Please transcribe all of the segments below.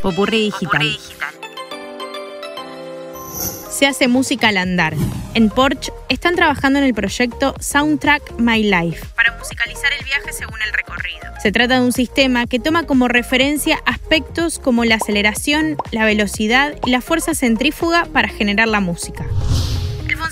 Popurrí digital. Se hace música al andar. En Porsche están trabajando en el proyecto Soundtrack My Life para musicalizar el viaje según el recorrido. Se trata de un sistema que toma como referencia aspectos como la aceleración, la velocidad y la fuerza centrífuga para generar la música.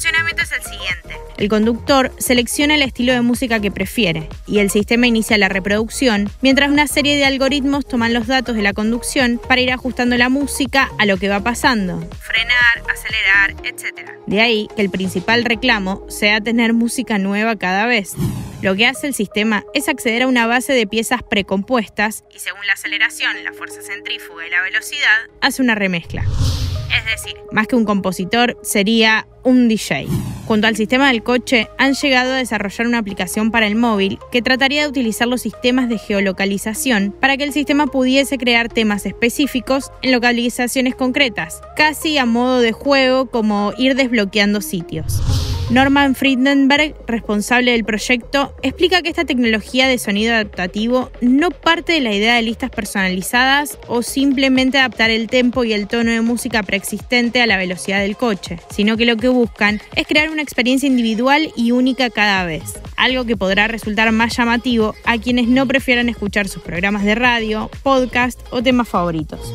El funcionamiento es el siguiente. El conductor selecciona el estilo de música que prefiere y el sistema inicia la reproducción, mientras una serie de algoritmos toman los datos de la conducción para ir ajustando la música a lo que va pasando. Frenar, acelerar, etc. De ahí que el principal reclamo sea tener música nueva cada vez. Lo que hace el sistema es acceder a una base de piezas precompuestas y según la aceleración, la fuerza centrífuga y la velocidad, hace una remezcla. Es decir, más que un compositor, sería un DJ. Junto al sistema del coche, han llegado a desarrollar una aplicación para el móvil que trataría de utilizar los sistemas de geolocalización para que el sistema pudiese crear temas específicos en localizaciones concretas, casi a modo de juego como ir desbloqueando sitios. Norman Friedenberg, responsable del proyecto, explica que esta tecnología de sonido adaptativo no parte de la idea de listas personalizadas o simplemente adaptar el tempo y el tono de música preexistente a la velocidad del coche, sino que lo que buscan es crear una experiencia individual y única cada vez, algo que podrá resultar más llamativo a quienes no prefieran escuchar sus programas de radio, podcast o temas favoritos.